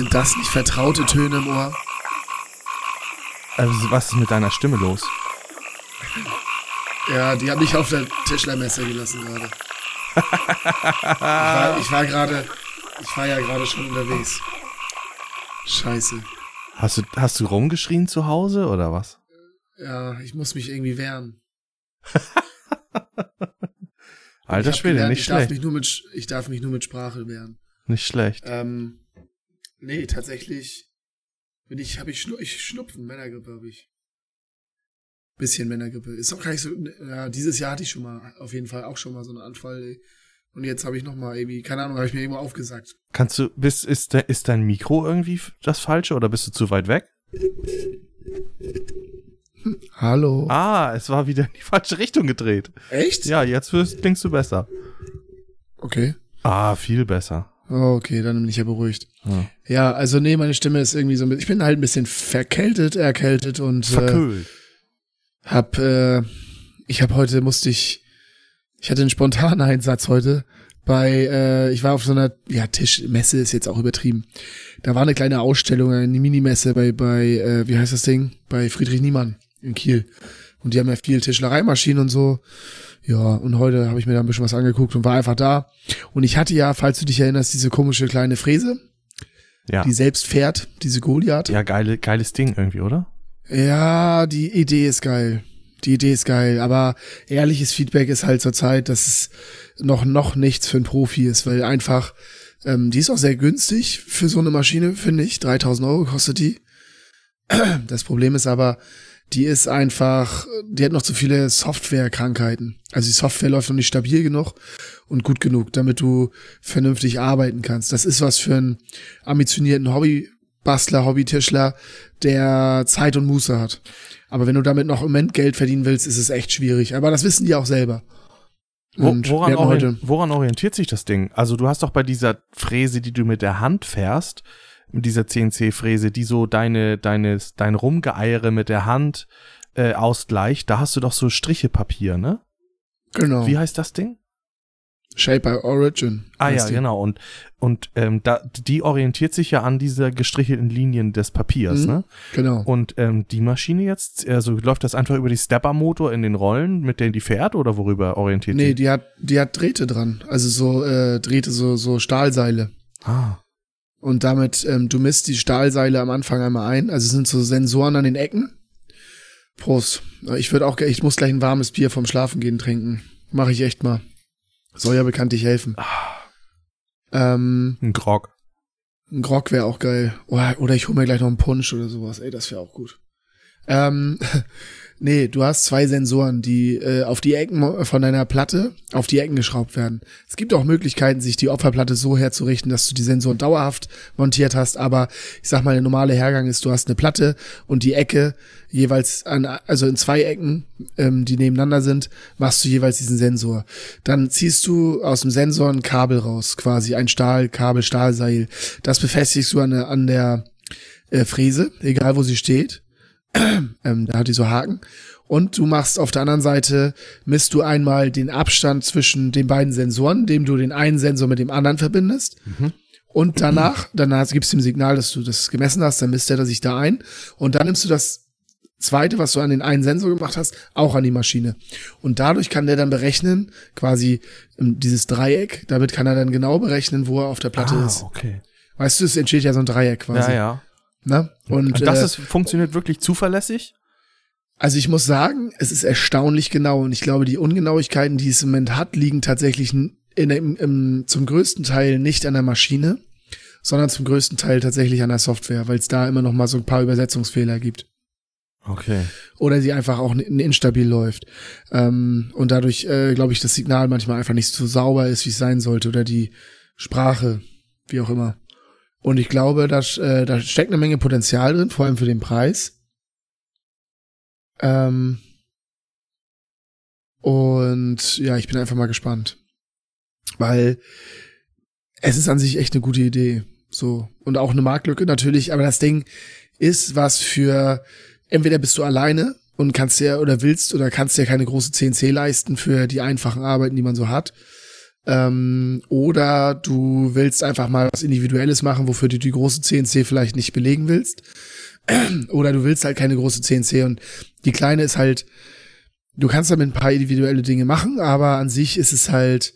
Sind das nicht vertraute Töne im Ohr? Also, was ist mit deiner Stimme los? Ja, die hat mich auf der Tischlermesse gelassen gerade. ich war, ich gerade, ich war ja gerade schon unterwegs. Scheiße. Hast du, hast du rumgeschrien zu Hause oder was? Ja, ich muss mich irgendwie wehren. Alter Schwede, nicht ich schlecht. Darf mich nur mit, ich darf mich nur mit Sprache wehren. Nicht schlecht. Ähm, nee, tatsächlich bin ich, habe ich, Schnu ich Schnupfen, Männergrippe habe ich. Bisschen Männergrippe. Ist auch gar nicht so, ja, dieses Jahr hatte ich schon mal, auf jeden Fall auch schon mal so einen Anfall, ey. Und jetzt habe ich noch mal irgendwie, keine Ahnung, habe ich mir irgendwo aufgesagt. Kannst du, bist, ist, de, ist dein Mikro irgendwie das falsche oder bist du zu weit weg? Hallo. Ah, es war wieder in die falsche Richtung gedreht. Echt? Ja, jetzt wirst, klingst du besser. Okay. Ah, viel besser. Oh, okay, dann bin ich ja beruhigt. Ja. Ja, also nee, meine Stimme ist irgendwie so, ein bisschen- ich bin halt ein bisschen verkältet, erkältet und äh, hab, äh, ich habe heute musste ich, ich hatte einen spontanen Einsatz heute bei, äh, ich war auf so einer, ja, Tischmesse ist jetzt auch übertrieben. Da war eine kleine Ausstellung, eine Minimesse bei, bei, äh, wie heißt das Ding? Bei Friedrich Niemann in Kiel. Und die haben ja viel Tischlereimaschinen und so. Ja, und heute habe ich mir da ein bisschen was angeguckt und war einfach da. Und ich hatte ja, falls du dich erinnerst, diese komische kleine Fräse, Ja. die selbst fährt, diese Goliath. Ja, geile, geiles Ding irgendwie, oder? Ja, die Idee ist geil. Die Idee ist geil, aber ehrliches Feedback ist halt zurzeit, dass es noch noch nichts für einen Profi ist, weil einfach ähm, die ist auch sehr günstig für so eine Maschine, finde ich. 3000 Euro kostet die. Das Problem ist aber, die ist einfach, die hat noch zu viele Softwarekrankheiten. Also die Software läuft noch nicht stabil genug und gut genug, damit du vernünftig arbeiten kannst. Das ist was für einen ambitionierten Hobbybastler, Hobbytischler, der Zeit und Muße hat. Aber wenn du damit noch im Moment Geld verdienen willst, ist es echt schwierig. Aber das wissen die auch selber. Und woran, orient, woran orientiert sich das Ding? Also du hast doch bei dieser Fräse, die du mit der Hand fährst, mit dieser CNC-Fräse, die so deine, deine, dein Rumgeeiere mit der Hand äh, ausgleicht, da hast du doch so Strichepapier, ne? genau, Wie heißt das Ding? Shape by Origin. Ah ja, die. genau. Und, und ähm, da, die orientiert sich ja an dieser gestrichelten Linien des Papiers, Mhm. ne? Genau. Und ähm, die Maschine jetzt, also läuft das einfach über die Stepper-Motor in den Rollen, mit denen die fährt, oder worüber orientiert Nee, die? die hat, die hat Drähte dran. Also so äh, Drähte, so, so Stahlseile. Ah, Und damit, ähm, du misst die Stahlseile am Anfang einmal ein. Also es sind so Sensoren an den Ecken. Prost. Ich würde auch, ich muss gleich ein warmes Bier vom Schlafen gehen trinken. Mache ich echt mal. Soll ja bekanntlich helfen. Ähm, ein Grog. ein Grog wäre auch geil. Oder, oder ich hole mir gleich noch einen Punsch oder sowas. Ey, das wäre auch gut. Ähm, nee, du hast zwei Sensoren, die äh, auf die Ecken von deiner Platte auf die Ecken geschraubt werden. Es gibt auch Möglichkeiten, sich die Opferplatte so herzurichten, dass du die Sensoren dauerhaft montiert hast. Aber ich sag mal, der normale Hergang ist, du hast eine Platte und die Ecke jeweils an, also in zwei Ecken, ähm, die nebeneinander sind, machst du jeweils diesen Sensor. Dann ziehst du aus dem Sensor ein Kabel raus, quasi ein Stahlkabel, Stahlseil. Das befestigst du an der, an der äh, Fräse, egal wo sie steht. ähm, da hat die so Haken. Und du machst auf der anderen Seite, misst du einmal den Abstand zwischen den beiden Sensoren, indem du den einen Sensor mit dem anderen verbindest. Und danach, danach gibst du ihm Signal, dass du das gemessen hast, dann misst er sich da ein. Und dann nimmst du das zweite, was du an den einen Sensor gemacht hast, auch an die Maschine. Und dadurch kann der dann berechnen, quasi ähm, dieses Dreieck, damit kann er dann genau berechnen, wo er auf der Platte ah, ist. okay. Weißt du, es entsteht ja so ein Dreieck quasi. Ja, ja. Ne? Und, Und das äh, ist, funktioniert wirklich zuverlässig? Also ich muss sagen, es ist erstaunlich genau und ich glaube, die Ungenauigkeiten, die es im Moment hat, liegen tatsächlich in, im, im, zum größten Teil nicht an der Maschine, sondern zum größten Teil tatsächlich an der Software, weil es da immer noch mal so ein paar Übersetzungsfehler gibt. Okay. Oder sie einfach auch instabil läuft. Ähm, und dadurch, äh, glaube ich, das Signal manchmal einfach nicht so sauber ist, wie es sein sollte. Oder die Sprache, wie auch immer. Und ich glaube, da, äh, da steckt eine Menge Potenzial drin, vor allem für den Preis. Ähm, und ja, ich bin einfach mal gespannt. Weil es ist an sich echt eine gute Idee. So. Und auch eine Marktlücke natürlich, aber das Ding ist was für, entweder bist du alleine und kannst dir oder willst oder kannst dir keine große CNC leisten für die einfachen Arbeiten, die man so hat. Ähm, oder du willst einfach mal was Individuelles machen, wofür du die große CNC vielleicht nicht belegen willst. oder du willst halt keine große CNC und die kleine ist halt, du kannst damit ein paar individuelle Dinge machen, aber an sich ist es halt,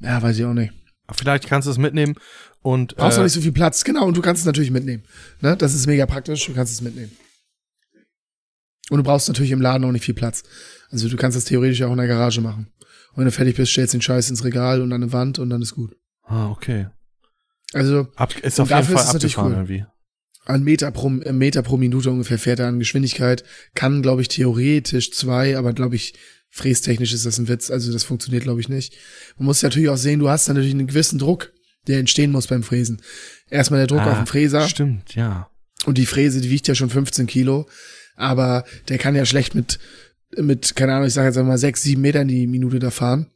ja, weiß ich auch nicht. Vielleicht kannst du es mitnehmen und. Brauchst äh, noch nicht so viel Platz, genau, und du kannst es natürlich mitnehmen. Ne? Das ist mega praktisch, du kannst es mitnehmen. Und du brauchst natürlich im Laden auch nicht viel Platz. Also du kannst das theoretisch auch in der Garage machen. Und wenn du fertig bist, stellst du den Scheiß ins Regal und an eine Wand und dann ist gut. Ah, okay. Also Ab, ist auf jeden Fall ist abgefahren cool. irgendwie. ein Meter pro, ein Meter pro Minute ungefähr fährt er an Geschwindigkeit. Kann, glaube ich, theoretisch zwei, aber glaube ich, frästechnisch ist das ein Witz. Also das funktioniert, glaube ich, nicht. Man muss natürlich auch sehen, du hast dann natürlich einen gewissen Druck, der entstehen muss beim Fräsen. Erstmal der Druck Ah, auf den Fräser. Stimmt, ja. Und die Fräse, die wiegt ja schon 15 Kilo. Aber der kann ja schlecht mit, mit, keine Ahnung, ich sage jetzt einmal sechs, sieben Metern die Minute da fahren.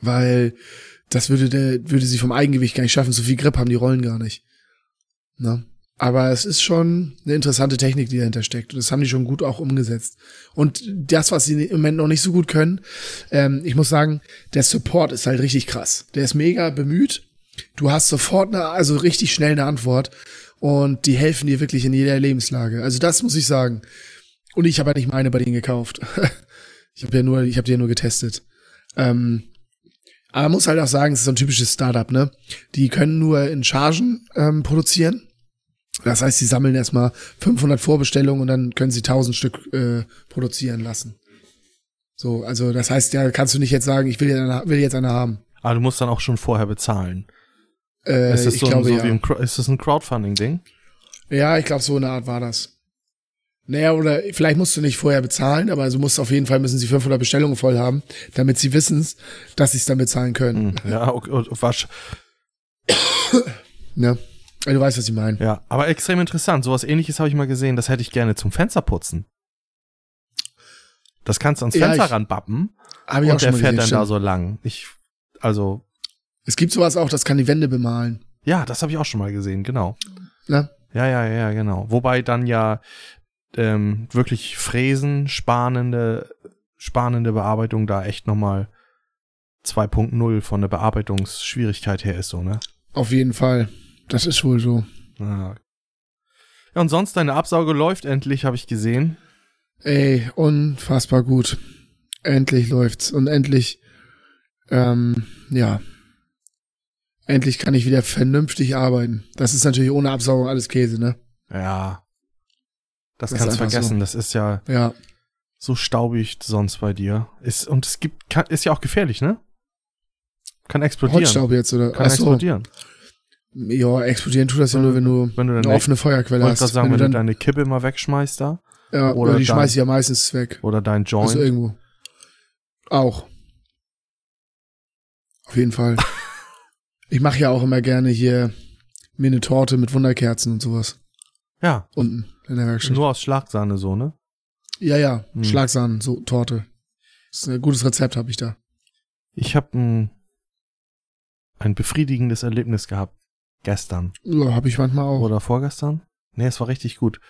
Weil das würde der, würde sie vom Eigengewicht gar nicht schaffen. So viel Grip haben die Rollen gar nicht. Ne? Aber es ist schon eine interessante Technik, die dahinter steckt. Und das haben die schon gut auch umgesetzt. Und das, was sie im Moment noch nicht so gut können, ähm, ich muss sagen, der Support ist halt richtig krass. Der ist mega bemüht. Du hast sofort eine, also richtig schnell eine Antwort. Und die helfen dir wirklich in jeder Lebenslage. Also das muss ich sagen. Und ich habe ja nicht meine bei denen gekauft. ich habe ja nur, ich habe die ja nur getestet. Ähm, aber man muss halt auch sagen, es ist so ein typisches Startup, ne? Die können nur in Chargen ähm, produzieren. Das heißt, sie sammeln erstmal 500 Vorbestellungen und dann können sie 1000 Stück äh, produzieren lassen. So, also das heißt, ja, kannst du nicht jetzt sagen, ich will jetzt eine, will jetzt eine haben. Aber du musst dann auch schon vorher bezahlen. Äh, ist das so, glaube so ja. ein, Cro- ist das ein Crowdfunding-Ding? Ja, ich glaube, so eine Art war das. Naja, oder vielleicht musst du nicht vorher bezahlen, aber also musst auf jeden Fall müssen sie 500 Bestellungen voll haben, damit sie wissen, dass sie es dann bezahlen können. Hm, Ja, okay, wasch- Ne? Also, du weißt, was ich meine. ja, aber extrem interessant. Sowas ähnliches habe ich mal gesehen. Das hätte ich gerne zum Fensterputzen. Das kannst du ans Ja, Fenster ich- ranbappen Habe ich auch und schon der mal fährt gesehen. dann da stimmt. so lang. Ich, also, Es gibt sowas auch, das kann die Wände bemalen. ja, das habe ich auch schon mal gesehen, genau. Ne? Ja, ja, ja, genau. Wobei dann ja ähm, wirklich Fräsen, spanende, spanende Bearbeitung da echt nochmal 2.0 von der Bearbeitungsschwierigkeit her ist, so, ne? Auf jeden Fall. Das ist wohl so. Ja. ja, und sonst deine Absauge läuft endlich, habe ich gesehen. Ey, unfassbar gut. Endlich läuft's. Und endlich, ähm, ja. Endlich kann ich wieder vernünftig arbeiten. Das ist natürlich ohne Absaugung alles Käse, ne? Ja. Das, Das kannst du vergessen. Das ist ja Ja. so staubig sonst bei dir. Ist, und es gibt, kann, ist ja auch gefährlich, ne? Kann explodieren. Holzstaub jetzt, oder? Kann Ach so. explodieren. Ja, explodieren tut das ja nur, wenn du Wenn du eine offene Feuerquelle hast. gerade sagen, wenn, du dann, deine Kippe mal wegschmeißt da. ja, oder oder die dein- schmeiß ich ja meistens weg. Oder dein Joint. Also irgendwo. Auch. Auf jeden Fall. ich mache ja auch immer gerne hier mir eine Torte mit Wunderkerzen und sowas. Ja. Unten in der Werkstatt. Nur aus Schlagsahne so, ne? Ja, ja. Hm. Schlagsahnen, so Torte. Das ist ein gutes Rezept, habe ich da. Ich habe ein, ein befriedigendes Erlebnis gehabt. Gestern. Ja, habe ich manchmal auch. Oder vorgestern? Nee, es war richtig gut.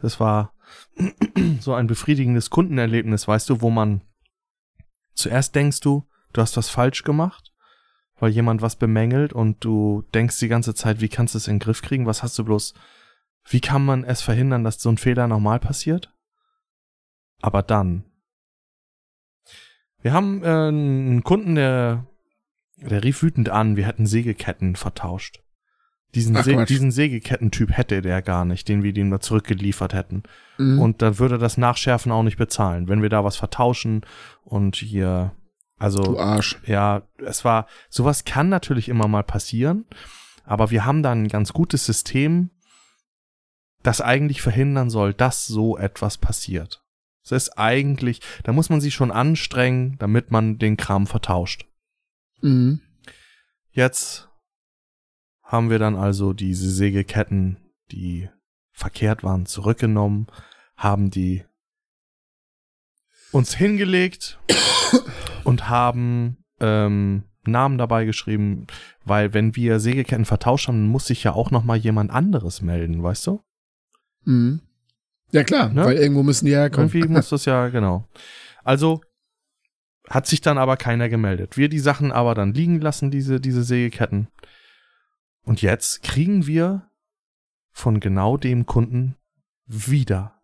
Das war so ein befriedigendes Kundenerlebnis, weißt du, wo man zuerst denkst du, du hast was falsch gemacht, weil jemand was bemängelt und du denkst die ganze Zeit, wie kannst du es in den Griff kriegen? Was hast du bloß? Wie kann man es verhindern, dass so ein Fehler nochmal passiert? Aber dann. Wir haben äh, einen Kunden, der, der rief wütend an, wir hätten Sägeketten vertauscht. Diesen, Ach, Se diesen Sägekettentyp hätte der gar nicht, den wir dem mal zurückgeliefert hätten. Mhm. Und dann würde das Nachschärfen auch nicht bezahlen, wenn wir da was vertauschen und hier, also du Arsch. ja, es war, sowas kann natürlich immer mal passieren, aber wir haben da ein ganz gutes System, das eigentlich verhindern soll, dass so etwas passiert. Das ist eigentlich, da muss man sich schon anstrengen, damit man den Kram vertauscht. Mhm. Jetzt haben wir dann also diese Sägeketten, die verkehrt waren, zurückgenommen, haben die uns hingelegt und haben ähm, Namen dabei geschrieben, weil wenn wir Sägeketten vertauscht haben, muss sich ja auch noch mal jemand anderes melden, weißt du? Mhm. Ja klar, Ne? weil irgendwo müssen die herkommen. Irgendwie muss das ja, genau. Also Hat sich dann aber keiner gemeldet. Wir die Sachen aber dann liegen lassen, diese, diese Sägeketten. Und jetzt kriegen wir von genau dem Kunden wieder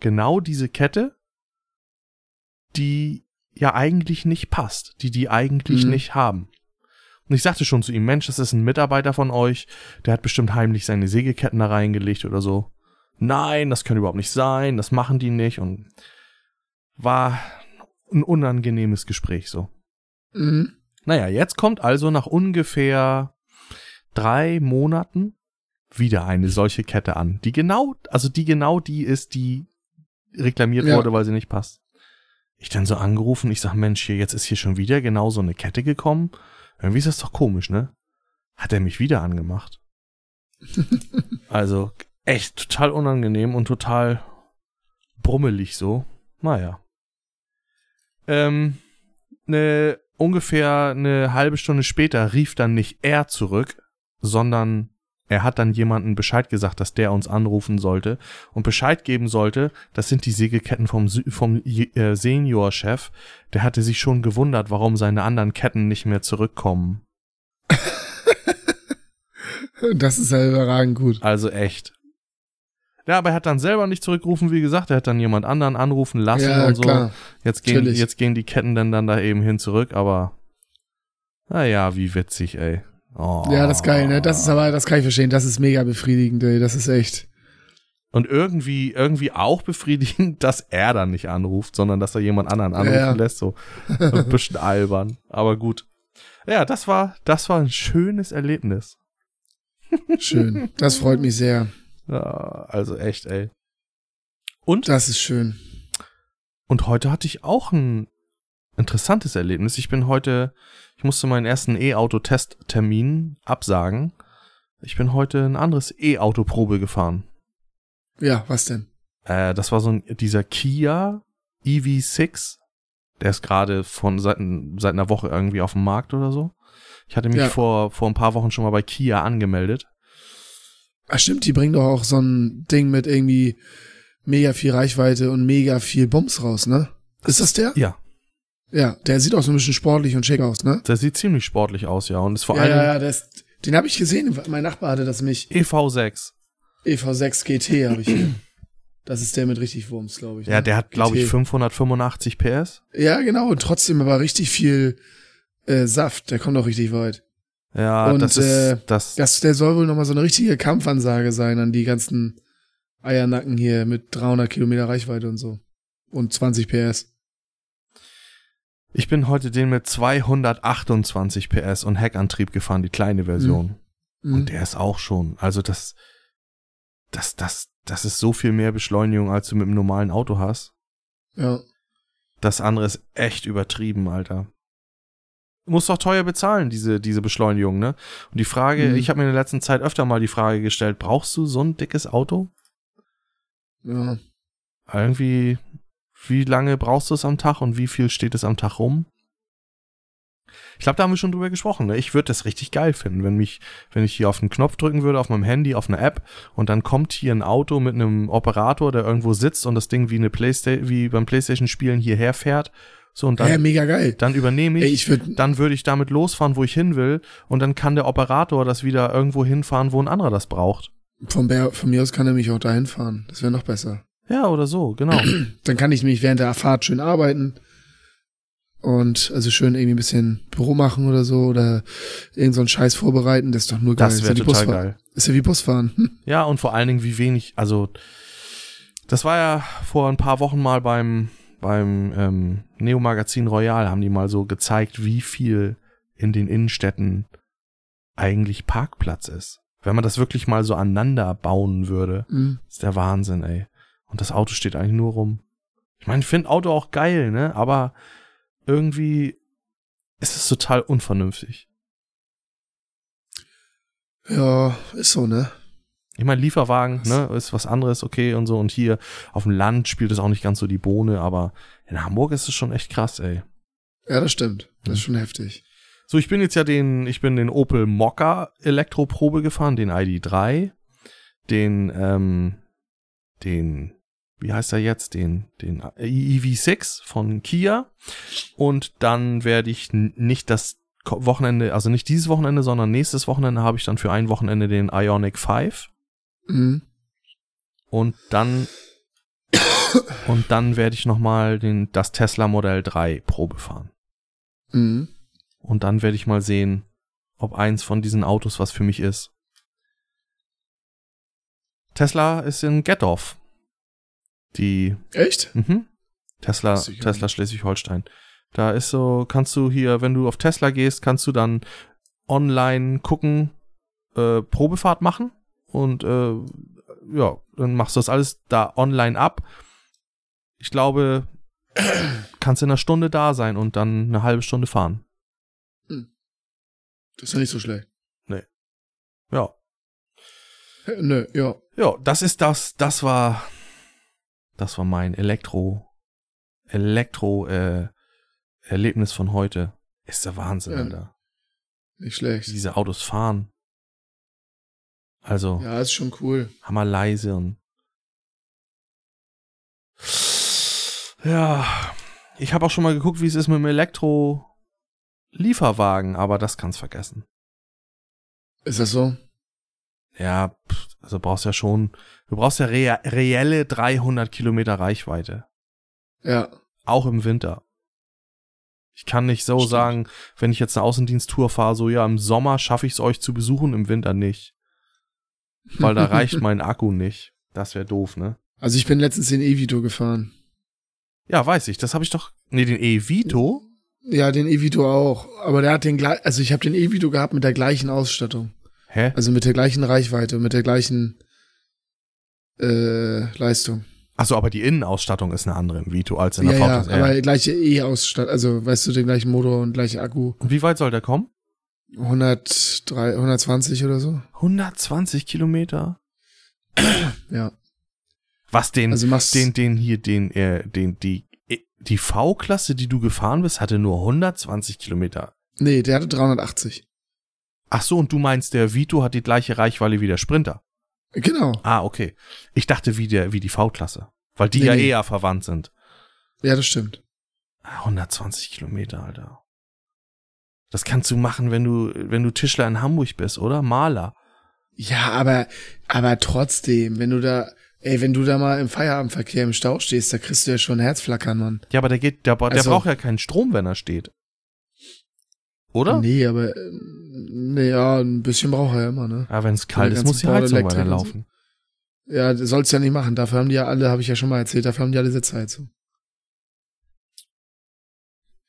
genau diese Kette, die ja eigentlich nicht passt, die die eigentlich Mhm. nicht haben. Und ich sagte schon zu ihm, Mensch, das ist ein Mitarbeiter von euch, der hat bestimmt heimlich seine Sägeketten da reingelegt oder so. Nein, das kann überhaupt nicht sein, das machen die nicht und war ein unangenehmes Gespräch so. Mhm. Naja, jetzt kommt also nach ungefähr drei Monaten wieder eine solche Kette an, die genau, also die genau die ist, die reklamiert Ja. wurde, weil sie nicht passt. Ich dann so angerufen, ich sag, Mensch, hier, jetzt ist hier schon wieder genau so eine Kette gekommen. Irgendwie ist das doch komisch, ne? Hat er mich wieder angemacht. also, echt total unangenehm und total brummelig so. Naja. Ähm, ne, ungefähr eine halbe Stunde später rief dann nicht er zurück, sondern er hat dann jemanden Bescheid gesagt, dass der uns anrufen sollte und Bescheid geben sollte, das sind die Sägeketten vom, vom äh, Seniorchef. Der hatte sich schon gewundert, warum seine anderen Ketten nicht mehr zurückkommen. Das ist ja überragend gut. Also echt. Ja, aber er hat dann selber nicht zurückgerufen, wie gesagt, er hat dann jemand anderen anrufen lassen Ja, und so. klar. Jetzt gehen, Natürlich. jetzt gehen die Ketten dann, dann da eben hin zurück, aber naja, wie witzig, ey. Oh. Ja, das ist geil, ne? Das ist aber, das kann ich verstehen. Das ist mega befriedigend, ey. Das ist echt. Und irgendwie, irgendwie auch befriedigend, dass er dann nicht anruft, sondern dass er jemand anderen anrufen Ja. lässt, so ein bisschen albern. Aber gut. Ja, das war, das war ein schönes Erlebnis. Schön. Das freut mich sehr. Ja, also echt, ey. Und Das ist schön. Und heute hatte ich auch ein interessantes Erlebnis. Ich bin heute, ich musste meinen ersten E-Auto-Testtermin absagen. Ich bin heute ein anderes E-Auto-Probe gefahren. Ja, was denn? Äh, das war so ein, dieser Kia EV6. Der ist gerade von seit, seit einer Woche irgendwie auf dem Markt oder so. Ich hatte mich Ja. vor, vor ein paar Wochen schon mal bei Kia angemeldet. Ach stimmt, die bringen doch auch so ein Ding mit irgendwie mega viel Reichweite und mega viel Bums raus, ne? Ist das der? Ja, Ja, der sieht auch so ein bisschen sportlich und schick aus, ne? der sieht ziemlich sportlich aus, ja. Und ist vor ja, allem ja, ja, der ist, den habe ich gesehen. Mein Nachbar hatte das mich. EV6. EV6 GT habe ich hier. Das ist der mit richtig Wurms, glaube ich. Ja, ne? der hat, glaube ich, GT. 585 PS. Ja, genau. Und trotzdem aber richtig viel äh, Saft. Der kommt auch richtig weit. Ja, Und, das ist, äh, das, Das, der soll wohl nochmal so eine richtige Kampfansage sein an die ganzen Eiernacken hier mit 300 Kilometer Reichweite und so. Und 20 PS. Ich bin heute den mit 228 PS und Heckantrieb gefahren, die kleine Version. Mhm. Und der ist auch schon, also das, das, das, das ist so viel mehr Beschleunigung, als du mit einem normalen Auto hast. Ja. Das andere ist echt übertrieben, Alter. Du musst doch teuer bezahlen, diese, diese Beschleunigung, ne? Und die Frage, Mhm. ich habe mir in der letzten Zeit öfter mal die Frage gestellt, brauchst du so ein dickes Auto? Ja. Irgendwie, wie lange brauchst du es am Tag und wie viel steht es am Tag rum? Ich glaube, da haben wir schon drüber gesprochen. Ne? Ich würde das richtig geil finden, wenn mich, wenn ich hier auf einen Knopf drücken würde, auf meinem Handy, auf eine App, und dann kommt hier ein Auto mit einem Operator, der irgendwo sitzt und das Ding wie eine Playstation, wie beim Playstation-Spielen hierher fährt. So, und ja, dann, mega geil. dann übernehme ich, Ey, ich würde dann würde ich damit losfahren, wo ich hin will, und dann kann der Operator das wieder irgendwo hinfahren, wo ein anderer das braucht. von, von mir aus kann er mich auch dahin fahren. Das wäre noch besser. Ja, oder so, genau. Dann kann ich mich während der Fahrt schön arbeiten. Und also schön irgendwie ein bisschen Büro machen oder so oder irgend so einen Scheiß vorbereiten, das ist doch nur geil. Das wäre ja total geil. Ist ja wie Busfahren. Ja, und vor allen Dingen, wie wenig, also das war ja vor ein paar Wochen mal beim, beim ähm, Neo-Magazin Royal, haben die mal so gezeigt, wie viel in den Innenstädten eigentlich Parkplatz ist. Wenn man das wirklich mal so aneinander bauen würde, Mhm. ist der Wahnsinn, ey. Und das Auto steht eigentlich nur rum. Ich meine, ich finde Auto auch geil, ne? Aber irgendwie ist es total unvernünftig. Ja, ist so, ne? Ich meine, Lieferwagen, ne, ist was anderes, okay, und so. Und hier auf dem Land spielt es auch nicht ganz so die Bohne, aber in Hamburg ist es schon echt krass, ey. Ja, das stimmt. Das ist Mhm. schon heftig. So, ich bin jetzt ja den, ich bin den Opel Mokka Elektroprobe gefahren, den ID3, den, ähm, den, wie heißt er jetzt, den, den EV6 von Kia. Und dann werde ich nicht das Wochenende, also nicht dieses Wochenende, sondern nächstes Wochenende habe ich dann für ein Wochenende den Ionic 5. Mhm. Und dann und dann werde ich nochmal den, das Tesla Modell 3 Probe fahren. Mhm. Und dann werde ich mal sehen, ob eins von diesen Autos was für mich ist. Tesla ist in Gettorf. Die. Echt? Mhm. Tesla, Tesla Schleswig-Holstein. Da ist so, kannst du hier, wenn du auf Tesla gehst, kannst du dann online gucken, äh, Probefahrt machen und äh, ja, dann machst du das alles da online ab. Ich glaube, kannst in einer Stunde da sein und dann eine halbe Stunde fahren. Hm. Das ist ja nicht so schlecht. Nee. Ja. Nö, ja. Ja, das ist das, das war, das war mein Elektro, Elektro, äh, Erlebnis von heute. Ist der Wahnsinn, ja, Alter. Nicht schlecht. Diese Autos fahren. Also. Ja, ist schon cool. Hammer leise und. Ja. Ich habe auch schon mal geguckt, wie es ist mit dem Elektro-Lieferwagen, aber das kann's vergessen. Ist das so? Ja, also brauchst ja schon, du brauchst ja reelle 300 Kilometer Reichweite. Ja. Auch im Winter. Ich kann nicht so Stimmt. sagen, wenn ich jetzt eine Außendiensttour fahre, so ja, im Sommer schaffe ich es euch zu besuchen, im Winter nicht. Weil da reicht mein Akku nicht. Das wäre doof, ne? Also ich bin letztens den E-Vito gefahren. Ja, weiß ich. Das habe ich doch. Nee, den E-Vito? Ja, den E-Vito auch. Aber der hat den gleich, also ich habe den E-Vito gehabt mit der gleichen Ausstattung. Hä? Also mit der gleichen Reichweite, mit der gleichen äh, Leistung. Achso, aber die Innenausstattung ist eine andere im Vito als in der ja, VTS. Ja, aber gleiche E-Ausstattung, also weißt du, den gleichen Motor und gleiche Akku. Und wie weit soll der kommen? 103, 120 oder so. 120 Kilometer? ja. Was den, also den, den hier, den, äh, den, die, die V-Klasse, die du gefahren bist, hatte nur 120 Kilometer. Nee, der hatte 380. Ach so, und du meinst, der Vito hat die gleiche Reichweite wie der Sprinter? Genau. Ah, okay. Ich dachte wie der, wie die V-Klasse. Weil die nee, ja nee. eher verwandt sind. Ja, das stimmt. 120 Kilometer, Alter. Das kannst du machen, wenn du, wenn du Tischler in Hamburg bist, oder? Maler. Ja, aber, aber trotzdem, wenn du da, ey, wenn du da mal im Feierabendverkehr im Stau stehst, da kriegst du ja schon Herzflackern, Mann. Ja, aber der geht, der, der also, braucht ja keinen Strom, wenn er steht. Oder? Nee, aber nee, ja, ein bisschen braucht er ja immer, ne? Ja, wenn es kalt ist, muss die Heizung weiterlaufen. So. Ja, das soll's ja nicht machen. Dafür haben die ja alle, habe ich ja schon mal erzählt, dafür haben die alle Sitzheizung.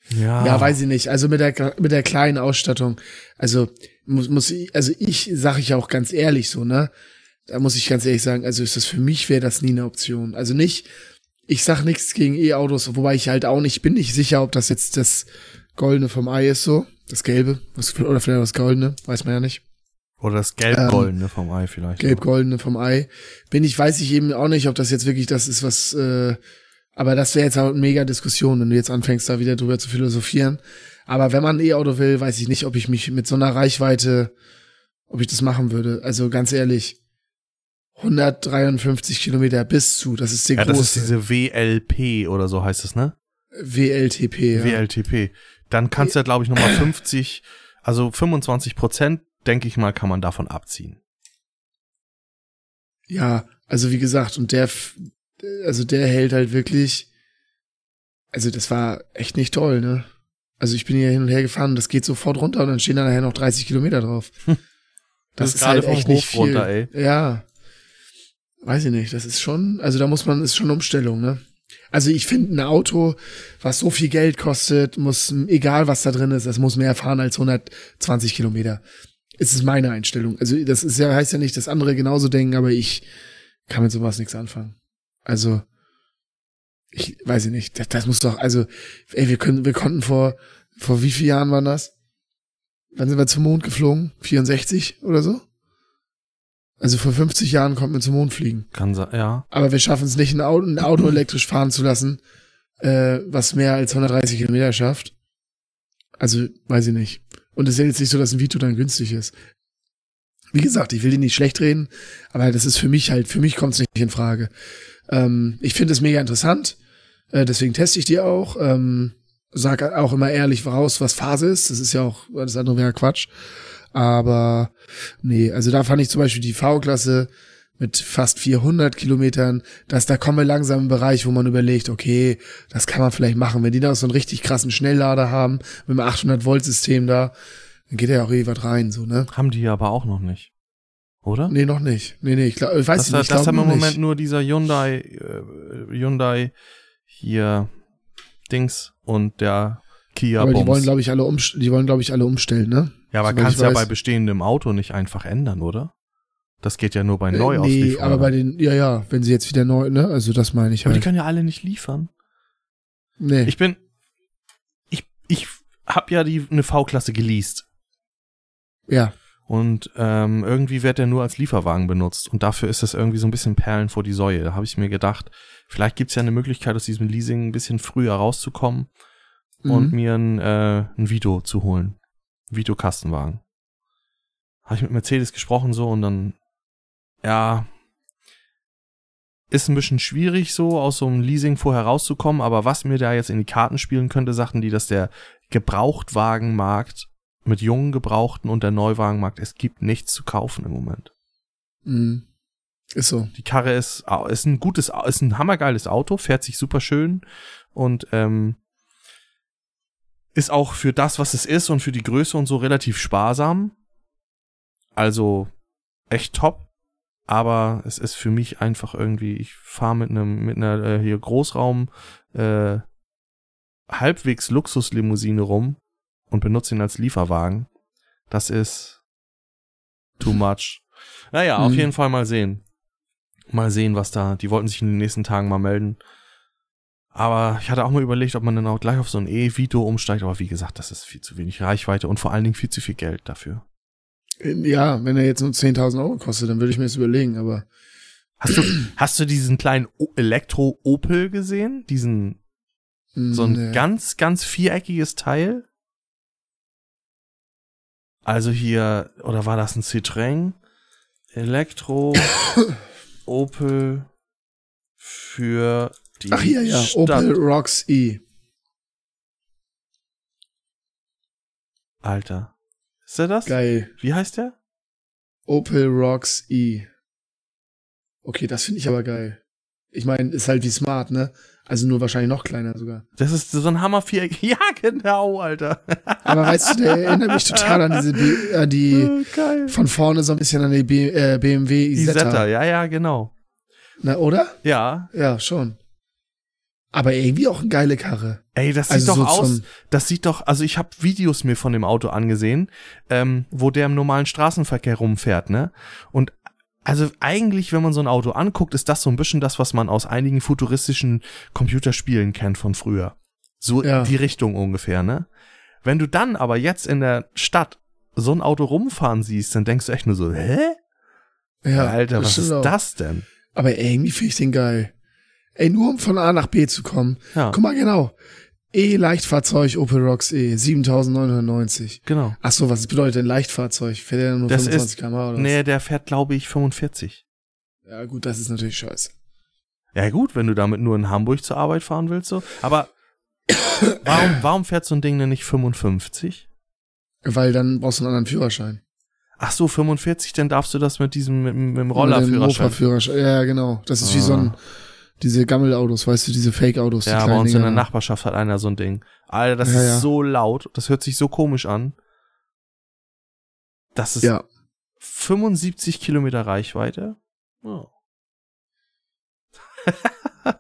Ja. Ja, weiß ich nicht. Also mit der mit der kleinen Ausstattung. Also muss muss ich, also ich sage ich auch ganz ehrlich so, ne? Da muss ich ganz ehrlich sagen, also ist das für mich wäre das nie eine Option. Also nicht ich sag nichts gegen E-Autos, wobei ich halt auch nicht bin nicht sicher, ob das jetzt das goldene vom Ei ist so. Das Gelbe, was, oder vielleicht das Goldene, weiß man ja nicht. Oder das Gelb-Goldene ähm, vom Ei vielleicht. Gelb-Goldene vom Ei. Bin ich, weiß ich eben auch nicht, ob das jetzt wirklich das ist, was, äh, aber das wäre jetzt auch eine mega Diskussion, wenn du jetzt anfängst, da wieder drüber zu philosophieren. Aber wenn man ein E-Auto will, weiß ich nicht, ob ich mich mit so einer Reichweite, ob ich das machen würde. Also ganz ehrlich, 153 Kilometer bis zu, das ist der ja, große. das ist diese WLP oder so heißt es, ne? WLTP, ja. WLTP dann kannst du ja, glaube ich, nochmal 50, also 25 Prozent, denke ich mal, kann man davon abziehen. Ja, also wie gesagt, und der, also der hält halt wirklich, also das war echt nicht toll, ne? Also ich bin hier hin und her gefahren das geht sofort runter und dann stehen da nachher noch 30 Kilometer drauf. Das, das ist, ist halt echt nicht viel. Runter, ey. Ja. Weiß ich nicht, das ist schon, also da muss man, ist schon Umstellung, ne? Also ich finde, ein Auto, was so viel Geld kostet, muss, egal was da drin ist, das muss mehr fahren als 120 Kilometer. Es ist meine Einstellung. Also das ist ja, heißt ja nicht, dass andere genauso denken, aber ich kann mit sowas nichts anfangen. Also, ich weiß ich nicht, das, das muss doch, also, ey, wir können, wir konnten vor, vor wie vielen Jahren waren das? Wann sind wir zum Mond geflogen? 64 oder so? Also vor 50 Jahren konnte man zum Mond fliegen. Kann sein, ja. Aber wir schaffen es nicht, ein Auto, ein Auto elektrisch fahren zu lassen, äh, was mehr als 130 Kilometer schafft. Also, weiß ich nicht. Und es ist ja jetzt nicht so, dass ein Vito dann günstig ist. Wie gesagt, ich will die nicht schlecht reden, aber das ist für mich halt, für mich kommt es nicht in Frage. Ähm, ich finde es mega interessant, äh, deswegen teste ich die auch. Ähm, sag auch immer ehrlich voraus, was Phase ist. Das ist ja auch, das andere wäre Quatsch. Aber nee, also da fand ich zum Beispiel die V-Klasse mit fast 400 Kilometern, dass da kommen wir langsam im Bereich, wo man überlegt, okay, das kann man vielleicht machen. Wenn die da so einen richtig krassen Schnelllader haben, mit einem 800 Volt System da, dann geht ja auch eh was rein, so, ne? Haben die aber auch noch nicht. Oder? Nee, noch nicht. Nee, nee, ich, glaub, ich weiß das, nicht. Ich das glaub haben im noch Moment nicht. nur dieser Hyundai, äh, Hyundai hier Dings und der Kia Aber die wollen, glaube ich, alle um, die wollen, glaube ich, alle umstellen, ne? ja, aber soweit kannst ja weiß. bei bestehendem Auto nicht einfach ändern, oder? Das geht ja nur bei Äh, nee, aber bei den, ja, ja, wenn sie jetzt wieder neu, ne? Also das meine ich aber die halt. können ja alle nicht liefern. Nee. Ich bin, ich, ich hab ja die eine V-Klasse geleast ja. Und ähm, irgendwie wird der nur als Lieferwagen benutzt und dafür ist das irgendwie so ein bisschen Perlen vor die Säue. Da habe ich mir gedacht, vielleicht gibt's ja eine Möglichkeit, aus diesem Leasing ein bisschen früher rauszukommen und Mhm. mir ein, äh, ein Vito zu holen. Vito Kastenwagen. Habe ich mit Mercedes gesprochen so und dann, ja, ist ein bisschen schwierig so aus so einem Leasing vorher rauszukommen, aber was mir da jetzt in die Karten spielen könnte, sagten die, dass der Gebrauchtwagenmarkt mit jungen Gebrauchten und der Neuwagenmarkt, es gibt nichts zu kaufen im Moment. Mhm. Ist so. Die Karre ist, ist ein gutes, ist ein hammergeiles Auto, fährt sich super schön und ähm, ist auch für das, was es ist und für die Größe und so relativ sparsam. Also echt top. Aber es ist für mich einfach irgendwie, ich fahre mit einem, mit einer äh, hier Großraum äh, halbwegs Luxuslimousine rum und benutze ihn als Lieferwagen. Das ist too much. Naja, auf Mhm. jeden Fall mal sehen. Mal sehen, was da. Die wollten sich in den nächsten Tagen mal melden. Aber ich hatte auch mal überlegt, ob man dann auch gleich auf so ein E-Vito umsteigt. Aber wie gesagt, das ist viel zu wenig Reichweite und vor allen Dingen viel zu viel Geld dafür. Ja, wenn er jetzt nur 10.000 Euro kostet, dann würde ich mir das überlegen, aber Hast du, hast du diesen kleinen Elektro-Opel gesehen? Diesen, so ein nee. ganz, ganz viereckiges Teil? Also hier, oder war das ein Citroën? Elektro Opel für die Ach hier, ja, Stadt. Opel Rocks E. Alter. Ist der das? Geil. Wie heißt der? Opel Rocks E. Okay, das finde ich aber geil. Ich meine, ist halt wie Smart, ne? Also nur wahrscheinlich noch kleiner sogar. Das ist so ein Hammer viereck. Ja, genau, Alter. Aber weißt du, der erinnert mich total an diese, B an die, Oh, geil. von vorne so ein bisschen an die B äh, BMW Isetta. Isetta, ja, ja, genau. Na, oder? Ja. Ja, schon. Aber irgendwie auch eine geile Karre. Ey, das sieht Also doch so aus. Das sieht doch, also ich habe Videos mir von dem Auto angesehen, ähm, wo der im normalen Straßenverkehr rumfährt, ne? Und also eigentlich, wenn man so ein Auto anguckt, ist das so ein bisschen das, was man aus einigen futuristischen Computerspielen kennt von früher. So Ja. die Richtung ungefähr, ne? Wenn du dann aber jetzt in der Stadt so ein Auto rumfahren siehst, dann denkst du echt nur so, hä? Ja, Alter, was ist auch. das denn? Aber irgendwie finde ich den geil. Ey, nur um von A nach B zu kommen. Ja, Guck mal genau. E-Leichtfahrzeug Opel Rocks E, 7990. genau. Ach so, was bedeutet denn Leichtfahrzeug? Fährt der nur Das 25 ist- km oder was? Nee, der fährt, glaube ich, 45. Ja gut, das ist natürlich scheiße. Ja gut, wenn du damit nur in Hamburg zur Arbeit fahren willst, so. Aber warum, warum fährt so ein Ding denn nicht 55? Weil dann brauchst du einen anderen Führerschein. Ach so, 45, dann darfst du das mit diesem, mit, dem- mit dem Rollerführerschein. Ja, genau. Das ist wie so ein, diese Gammelautos, weißt du, diese Fake-Autos. Ja, bei uns in Dinger. der Nachbarschaft hat einer so ein Ding. Alter, das Ja, ist ja. so laut. Das hört sich so komisch an. Das ist Ja. 75 Kilometer Reichweite. Oh.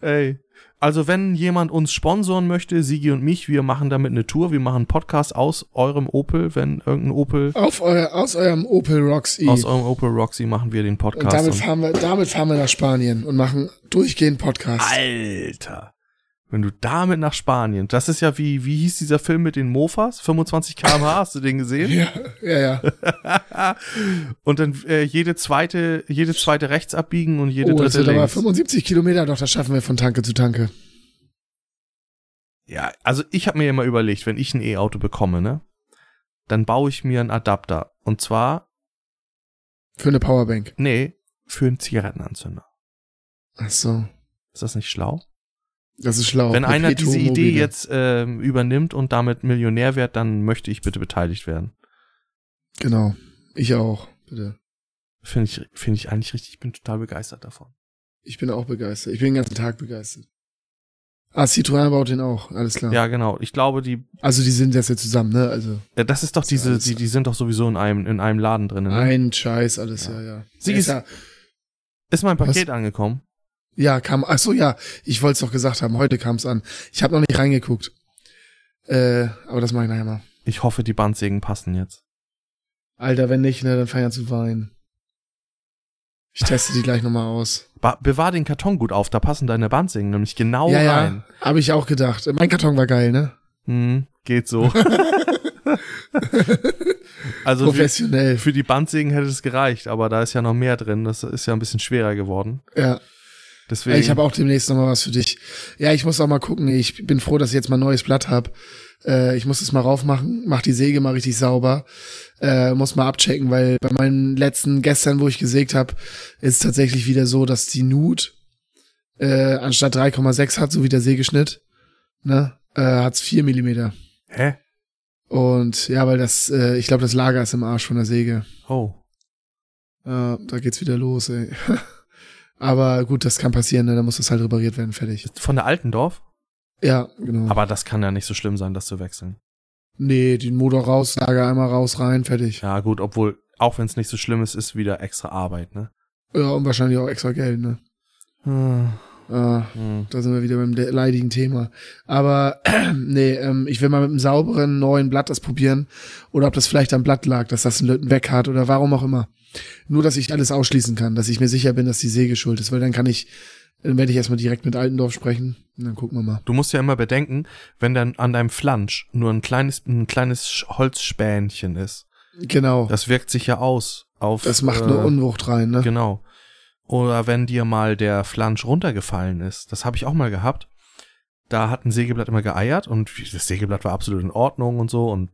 Ey. Also wenn jemand uns sponsoren möchte, Sigi und mich, wir machen damit eine Tour, wir machen einen Podcast aus eurem Opel, wenn irgendein Opel, Auf euer, aus eurem Opel E. aus eurem Opel Roxy machen wir den und Podcast. damit und- fahren wir, damit fahren wir nach Spanien und machen durchgehend Podcast. Alter. Wenn du damit nach Spanien, das ist ja wie, wie hieß dieser Film mit den Mofas? 25 km/h, hast du den gesehen? Ja, ja, ja. und dann äh, jede zweite, jede zweite rechts abbiegen und jede Oh, das dritte wird aber links. 75 Kilometer, doch, das schaffen wir von Tanke zu Tanke. Ja, also ich habe mir immer überlegt, wenn ich ein E-Auto bekomme, ne, dann baue ich mir einen Adapter. Und zwar, Für eine Powerbank. nee, für einen Zigarettenanzünder. Ach so. Ist das nicht schlau? Das ist schlau. Wenn einer Perpetuum diese Idee jetzt ähm, übernimmt und damit Millionär wird, dann möchte ich bitte beteiligt werden. Genau. Ich auch. Bitte. Finde ich, finde ich eigentlich richtig, ich bin total begeistert davon. Ich bin auch begeistert. Ich bin den ganzen Tag begeistert. Ah, Citroën baut den auch. Alles klar. Ja, genau. Ich glaube, die, Also die sind jetzt ja zusammen, ne? Also äh, das ist doch ja diese, die, die sind doch sowieso in einem, in einem Laden drin. Ne? ein Scheiß, alles, Ja. ja, ja. Sie ist- ja, Ist mein Paket angekommen? Ja, kam, ach so, ja, ich wollte es doch gesagt haben, heute kam es an. Ich habe noch nicht reingeguckt. Äh, aber das mache ich nachher mal. Ich hoffe, die Bandsägen passen jetzt. Alter, wenn nicht, ne, dann fang an zu weinen. Ich teste die gleich nochmal aus. Ba bewahr den Karton gut auf, da passen deine Bandsägen nämlich genau ja, ja, rein. habe ich auch gedacht. Mein Karton war geil, ne? Hm, geht so. also für, Professionell. für die Bandsägen hätte es gereicht, aber da ist ja noch mehr drin. Das ist ja ein bisschen schwerer geworden. Ja. Deswegen. Ich habe auch demnächst nochmal was für dich. Ja, ich muss auch mal gucken. Ich bin froh, dass ich jetzt mal ein neues Blatt hab. Äh, ich muss es mal raufmachen, mach die Säge mal richtig sauber. Äh, muss mal abchecken, weil bei meinen letzten gestern, wo ich gesägt habe, ist tatsächlich wieder so, dass die Nut äh, anstatt 3,6 hat, so wie der Sägeschnitt, ne, äh, hat's 4 Millimeter. Hä? Und ja, weil das, äh, ich glaube, das Lager ist im Arsch von der Säge. Oh. Äh, da geht's wieder los, ey. Aber gut, das kann passieren, ne? da muss das halt repariert werden, fertig. Von der alten Dorf? Ja, genau. Aber das kann ja nicht so schlimm sein, das zu wechseln. Nee, den Motor raus, Lager einmal raus, rein, fertig. Ja, gut, obwohl, auch wenn es nicht so schlimm ist, ist wieder extra Arbeit, ne? Ja, und wahrscheinlich auch extra Geld, ne? Hm. Ah, Hm. da sind wir wieder beim le- leidigen Thema. Aber nee, ähm, ich will mal mit einem sauberen neuen Blatt das probieren. Oder ob das vielleicht am Blatt lag, dass das einen Löten weg hat oder warum auch immer. Nur, dass ich alles ausschließen kann, dass ich mir sicher bin, dass die Säge schuld ist, weil dann kann ich, dann werde ich erstmal direkt mit Altendorf sprechen und dann gucken wir mal. Du musst ja immer bedenken, wenn dann an deinem Flansch nur ein kleines, ein kleines Holzspänchen ist, Genau. Das, das wirkt sich ja aus auf. macht äh, nur Unwucht rein, ne? Genau. Oder wenn dir mal der Flansch runtergefallen ist, das habe ich auch mal gehabt. Da hat ein Sägeblatt immer geeiert und das Sägeblatt war absolut in Ordnung und so und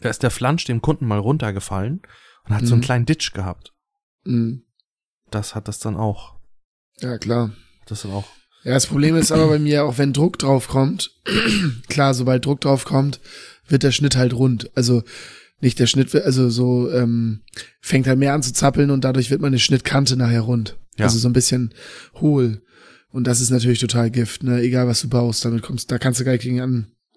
da ist der Flansch dem Kunden mal runtergefallen und hat so einen Mhm. kleinen Ditch gehabt. Mhm. Das hat das dann auch. Ja, klar. Das dann auch. Ja, das Problem ist aber bei mir, auch wenn Druck drauf kommt, klar, sobald Druck drauf kommt, wird der Schnitt halt rund. Also nicht der Schnitt, also so ähm, fängt halt mehr an zu zappeln und dadurch wird meine Schnittkante nachher rund. Ja. Also so ein bisschen hohl. Und das ist natürlich total Gift, ne? Egal was du baust, damit kommst, da kannst du gar nicht gegen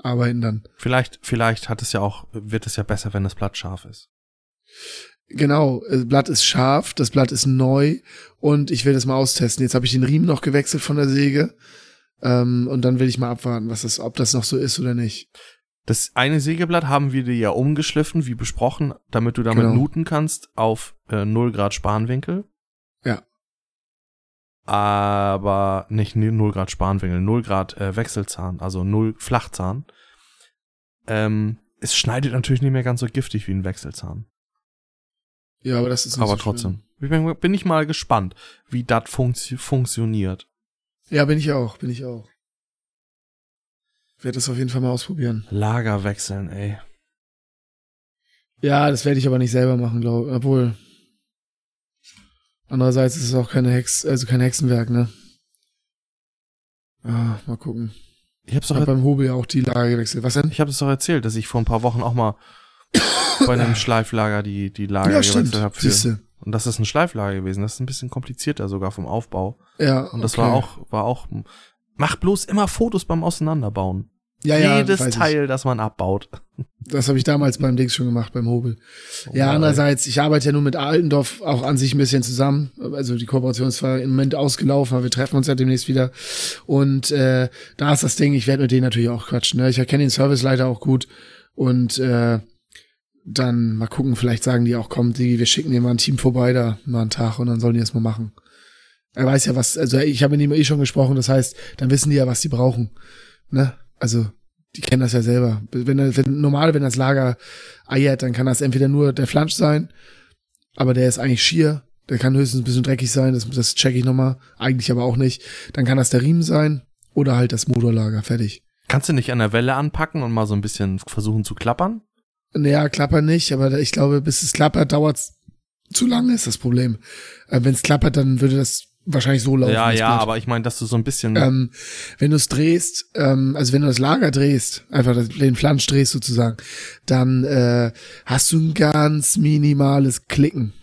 anarbeiten dann. Vielleicht, vielleicht hat es ja auch, wird es ja besser, wenn das Blatt scharf ist. Genau, das Blatt ist scharf, das Blatt ist neu und ich will das mal austesten. Jetzt habe ich den Riemen noch gewechselt von der Säge. Ähm, und dann will ich mal abwarten, was das, ob das noch so ist oder nicht. Das eine Sägeblatt haben wir dir ja umgeschliffen, wie besprochen, damit du damit Genau. nuten kannst auf äh, 0 Grad Spanwinkel. Ja. Aber nicht 0 Grad Spanwinkel, 0 Grad äh, Wechselzahn, also 0 Flachzahn. Ähm, es schneidet natürlich nicht mehr ganz so giftig wie ein Wechselzahn. Ja, aber das ist nicht aber so trotzdem. Ich bin, ich mal gespannt, wie das funktio funktioniert. Schlimm. Ja, bin ich auch, bin ich auch. Werde das auf jeden Fall mal ausprobieren. Lager wechseln, ey. Ja, das werde ich aber nicht selber machen, glaube Obwohl. Andererseits ist es auch keine Hex, also kein Hexenwerk, ne? Ah, mal gucken. Ich hab's doch habe beim Hobel ja auch die Lage gewechselt. Was denn? Ich habe das doch erzählt, dass ich vor ein paar Wochen auch mal bei einem Schleiflager die, die Lager ja, gewechselt habe. Siehste. Und das ist ein Schleiflager gewesen. Das ist ein bisschen komplizierter sogar vom Aufbau. Ja. Und das okay. war auch, war auch, mach bloß immer Fotos beim Auseinanderbauen. ja, ja, Jedes weiß ich. Teil, das man abbaut. Das habe ich damals beim Dings schon gemacht, beim Hobel. Ja, Oh, andererseits, ich arbeite ja nur mit Altendorf auch an sich ein bisschen zusammen. Also die Kooperation ist zwar im Moment ausgelaufen, aber wir treffen uns ja demnächst wieder. Und äh, da ist das Ding, ich werde mit denen natürlich auch quatschen. Ne? Ich erkenne den Serviceleiter auch gut. Und äh, dann mal gucken, vielleicht sagen die auch, komm, Digi, wir schicken dir mal ein Team vorbei da mal einen Tag und dann sollen die das mal machen. Er weiß ja was, also ich habe mit ihm eh schon gesprochen, das heißt, dann wissen die ja, was die brauchen. Ne? Also die kennen das ja selber. Wenn, wenn normal, wenn das Lager eiert, dann kann das entweder nur der Flansch sein, aber der ist eigentlich schier. Der kann höchstens ein bisschen dreckig sein, das, das check ich nochmal. Eigentlich aber auch nicht. Dann kann das der Riemen sein oder halt das Motorlager. Fertig. Kannst du nicht an der Welle anpacken und mal so ein bisschen versuchen zu klappern? Naja, klappern nicht, aber ich glaube, bis es klappert, dauert's zu lange, ist das Problem. Äh, Wenn es klappert, dann würde das wahrscheinlich so laufen. Ja, ja, Blatt. aber ich meine, dass du so ein bisschen. Ähm, wenn du es drehst, ähm, also wenn du das Lager drehst, einfach den Flansch drehst sozusagen, dann äh, hast du ein ganz minimales Klicken.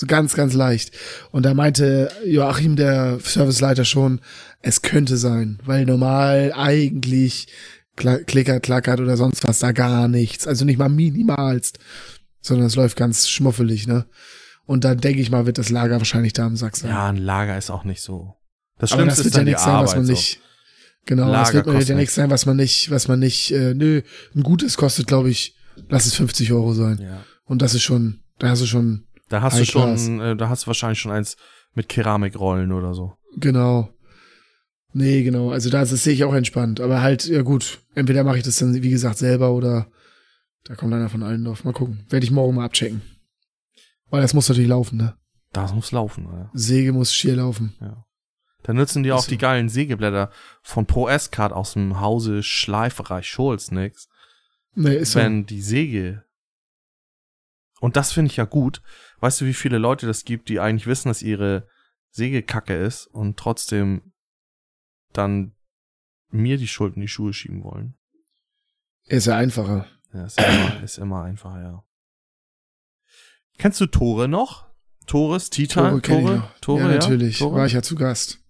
So ganz, ganz leicht. Und da meinte Joachim, der Serviceleiter, schon, es könnte sein, weil normal eigentlich klickert, klackert oder sonst was da gar nichts. Also nicht mal minimalst, sondern es läuft ganz schmuffelig, ne? Und dann denke ich mal, wird das Lager wahrscheinlich da am Sack sein. ja, ein Lager ist auch nicht so. Das Aber Schlimmste das wird ist ja nichts sein, was Arbeit. man so. nicht. Genau, das Lager wird mir ja kostet nichts sein, was man nicht, was man nicht, äh, nö, ein gutes kostet, glaube ich, lass es 50 Euro sein. Ja. Und das ist schon, da hast du schon, Da hast du schon, äh, da hast du wahrscheinlich schon eins mit Keramikrollen oder so. genau. Nee, genau. Also da das sehe ich auch entspannt. Aber halt, ja gut, entweder mache ich das dann, wie gesagt, selber oder da kommt einer von allen drauf. Mal gucken. Werde ich morgen mal abchecken. Weil das muss natürlich laufen, ne? Das muss laufen, ja. Säge muss schier laufen. ja. Da nutzen die auch so. die geilen Sägeblätter von Pro S-Card aus dem Hause Schleiferei Scholz nix. Nee, ist so. wenn die Säge. Und das finde ich ja gut. Weißt du, wie viele Leute das gibt, die eigentlich wissen, dass ihre Säge kacke ist und trotzdem dann mir die Schuld in die Schuhe schieben wollen? Ist ja einfacher. Ja, ist immer, ist immer einfacher, ja. Kennst du Tore noch? Tores, Tita, Tore Tore. Tore, ja, natürlich. Tore? War ich ja zu Gast.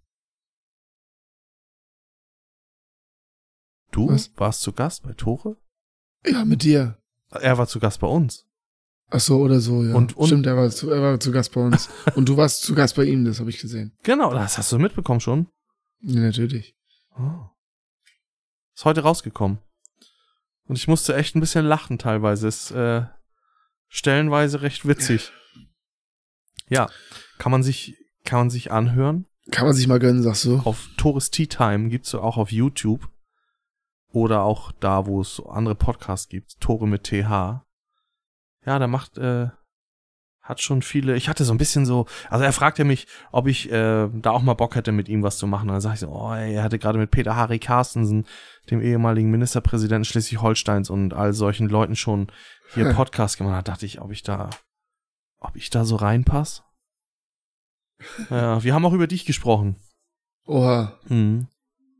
du Was? warst zu Gast bei Tore? Ja, mit dir. Er war zu Gast bei uns. Ach so, oder so, ja. Und- und- Stimmt, er war, zu, er war zu Gast bei uns. und du warst zu Gast bei ihm, das habe ich gesehen. Genau, das hast du mitbekommen schon. Ja, natürlich. Oh. Ist heute rausgekommen. Und ich musste echt ein bisschen lachen teilweise. Ist äh, stellenweise recht witzig. Ja, kann man sich kann man sich anhören. Kann man sich mal gönnen, sagst du. Auf Tourist Tea Time gibt's auch auf YouTube oder auch da, wo es andere Podcasts gibt. Tore mit TH. Ja, da macht äh, hat schon viele. Ich hatte so ein bisschen so, also er fragte mich, ob ich äh, da auch mal Bock hätte, mit ihm was zu machen. Und dann sag ich so, oh, ey, er hatte gerade mit Peter Harry Carstensen, dem ehemaligen Ministerpräsidenten Schleswig-Holsteins und all solchen Leuten schon hier Hm. Podcast gemacht. Da dachte ich, ob ich da, ob ich da so reinpass. Ja, wir haben auch über dich gesprochen. Oha, Mhm.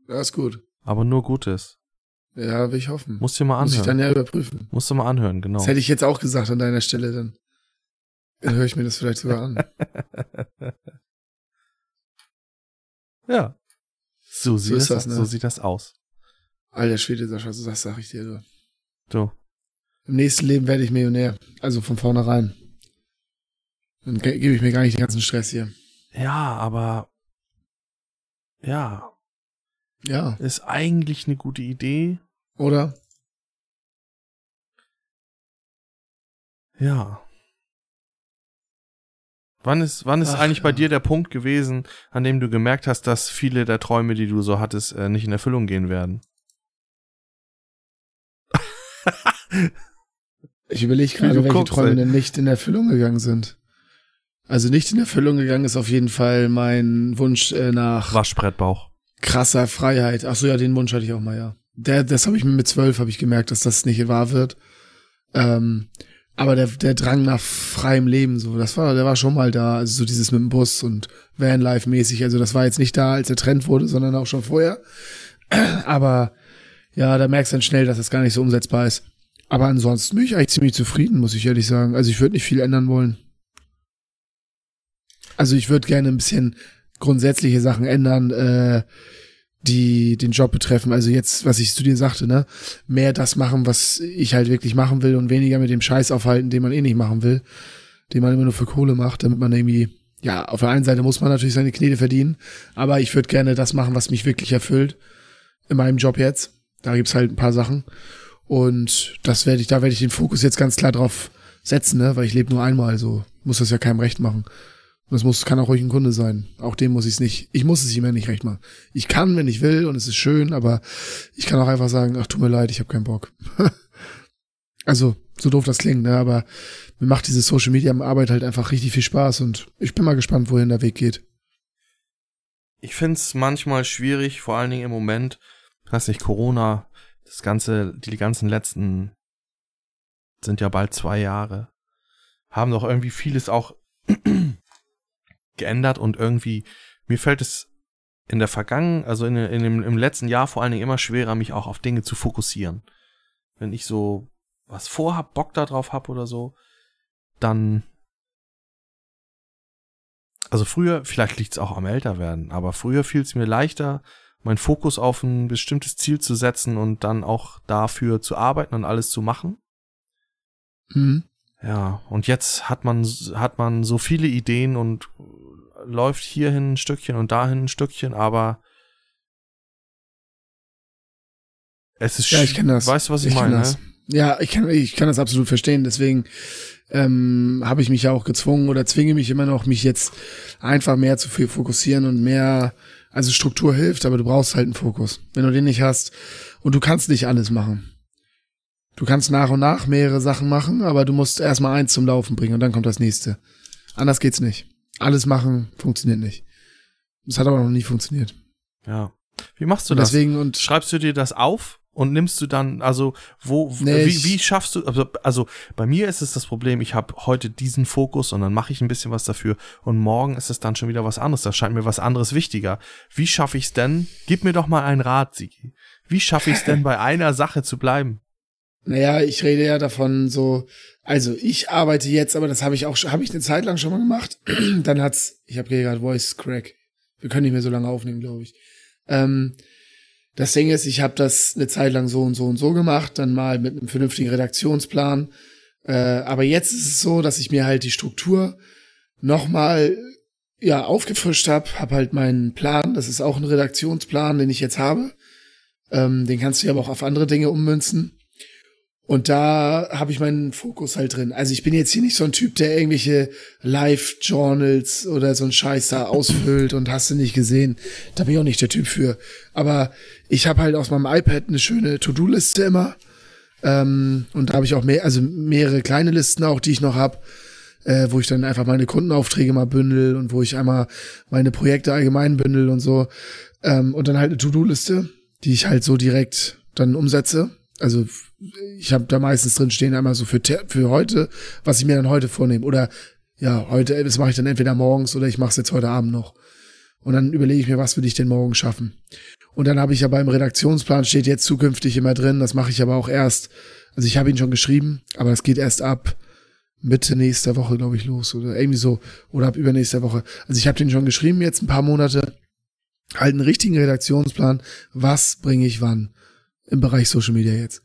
ja, ist gut. Aber nur Gutes. Ja, will ich hoffen. Musst dir mal Muss ich anhören. dann ja überprüfen. Musst du mal anhören, genau. Das hätte ich jetzt auch gesagt an deiner Stelle, dann, dann höre ich mir das vielleicht sogar an. ja. So sieht, ist das, das, ne? so sieht das aus. Alter Schwede, Sascha, so das sag ich dir. Du. Du. Im nächsten Leben werde ich Millionär. Also von vornherein. Dann ge gebe ich mir gar nicht den ganzen Stress hier. Ja, aber ja, Ja, ist eigentlich eine gute Idee. oder? Ja. Wann ist, wann ist Ach, eigentlich bei ja. dir der Punkt gewesen, an dem du gemerkt hast, dass viele der Träume, die du so hattest, äh, nicht in Erfüllung gehen werden? Ich überlege gerade, welche guckst, Träume ey. denn nicht in Erfüllung gegangen sind. Also nicht in Erfüllung gegangen ist auf jeden Fall mein Wunsch äh, nach Waschbrettbauch. krasser Freiheit. Ach so, ja, den Wunsch hatte ich auch mal, ja. Der, das habe ich mir mit zwölf habe ich gemerkt, dass das nicht wahr wird. Ähm, aber der, der Drang nach freiem Leben, so, das war, der war schon mal da. Also so dieses mit dem Bus und Vanlife-mäßig. Also das war jetzt nicht da, als der Trend wurde, sondern auch schon vorher. Aber ja, da merkst du dann schnell, dass das gar nicht so umsetzbar ist. Aber ansonsten bin ich eigentlich ziemlich zufrieden, muss ich ehrlich sagen. Also ich würde nicht viel ändern wollen. Also ich würde gerne ein bisschen grundsätzliche Sachen ändern, äh, die den Job betreffen. Also jetzt, was ich zu dir sagte, ne, mehr das machen, was ich halt wirklich machen will und weniger mit dem Scheiß aufhalten, den man eh nicht machen will, den man immer nur für Kohle macht, damit man irgendwie, ja, auf der einen Seite muss man natürlich seine Knete verdienen, aber ich würde gerne das machen, was mich wirklich erfüllt in meinem Job jetzt. Da gibt's halt ein paar Sachen und das werde ich, da werde ich den Fokus jetzt ganz klar drauf setzen, ne, weil ich lebe nur einmal, so muss das ja keinem recht machen. Und das muss, kann auch ruhig ein Kunde sein. Auch dem muss ich es nicht, ich muss es ihm ja nicht recht machen. Ich kann, wenn ich will, und es ist schön, aber ich kann auch einfach sagen, ach, tut mir leid, ich habe keinen Bock. also, so doof das klingt, ne, aber mir macht diese Social Media Arbeit halt einfach richtig viel Spaß und ich bin mal gespannt, wohin der Weg geht. Ich find's manchmal schwierig, vor allen Dingen im Moment, weiß nicht, Corona, das ganze, die ganzen letzten sind ja bald zwei Jahre. Haben doch irgendwie vieles auch geändert und irgendwie, mir fällt es in der Vergangenheit, also in, in dem, im letzten Jahr vor allen Dingen immer schwerer, mich auch auf Dinge zu fokussieren. Wenn ich so was vorhab, Bock darauf hab oder so, dann also früher, vielleicht liegt es auch am Älterwerden, aber früher fiel es mir leichter, meinen Fokus auf ein bestimmtes Ziel zu setzen und dann auch dafür zu arbeiten und alles zu machen. Mhm. Ja, und jetzt hat man, hat man so viele Ideen und läuft hierhin ein Stückchen und dahin ein Stückchen, aber es ist ja, ich kenne das. Weißt du, was ich, ich meine? Das. Ja, ich kann, ich kann das absolut verstehen. Deswegen ähm, habe ich mich ja auch gezwungen oder zwinge mich immer noch, mich jetzt einfach mehr zu viel fokussieren und mehr, also Struktur hilft, aber du brauchst halt einen Fokus. Wenn du den nicht hast und du kannst nicht alles machen. Du kannst nach und nach mehrere Sachen machen, aber du musst erstmal eins zum Laufen bringen und dann kommt das nächste. Anders geht's nicht. Alles machen funktioniert nicht. Das hat aber noch nie funktioniert. Ja. Wie machst du das? Deswegen und schreibst du dir das auf und nimmst du dann, also wo, nee, wie, wie schaffst du, also, also bei mir ist es das Problem, ich habe heute diesen Fokus und dann mache ich ein bisschen was dafür und morgen ist es dann schon wieder was anderes, da scheint mir was anderes wichtiger. Wie schaffe ich es denn? Gib mir doch mal einen Rat, Sigi. Wie schaffe ich es denn, bei einer Sache zu bleiben? Naja, ich rede ja davon so, also ich arbeite jetzt, aber das habe ich auch, habe ich eine Zeit lang schon mal gemacht. dann hat's, ich habe gerade Voice Crack. Wir können nicht mehr so lange aufnehmen, glaube ich. Ähm, das Ding ist, ich habe das eine Zeit lang so und so und so gemacht, dann mal mit einem vernünftigen Redaktionsplan. Äh, aber jetzt ist es so, dass ich mir halt die Struktur nochmal ja, aufgefrischt habe, habe halt meinen Plan, das ist auch ein Redaktionsplan, den ich jetzt habe. Ähm, den kannst du ja aber auch auf andere Dinge ummünzen. Und da habe ich meinen Fokus halt drin. Also ich bin jetzt hier nicht so ein Typ, der irgendwelche Live-Journals oder so ein Scheiß da ausfüllt und hast du nicht gesehen. Da bin ich auch nicht der Typ für. Aber ich habe halt aus meinem iPad eine schöne To-Do-Liste immer. Ähm, und da habe ich auch mehr, also mehrere kleine Listen auch, die ich noch habe, äh, wo ich dann einfach meine Kundenaufträge mal bündel und wo ich einmal meine Projekte allgemein bündel und so. Ähm, und dann halt eine To-Do-Liste, die ich halt so direkt dann umsetze. Also ich habe da meistens drin stehen einmal so für, für heute, was ich mir dann heute vornehme. Oder ja, heute, das mache ich dann entweder morgens oder ich mache es jetzt heute Abend noch. Und dann überlege ich mir, was will ich denn morgen schaffen. Und dann habe ich ja beim Redaktionsplan steht jetzt zukünftig immer drin, das mache ich aber auch erst, also ich habe ihn schon geschrieben, aber es geht erst ab Mitte nächster Woche, glaube ich, los oder irgendwie so oder ab übernächster Woche. Also ich habe den schon geschrieben jetzt ein paar Monate, halt einen richtigen Redaktionsplan, was bringe ich wann im Bereich Social Media jetzt.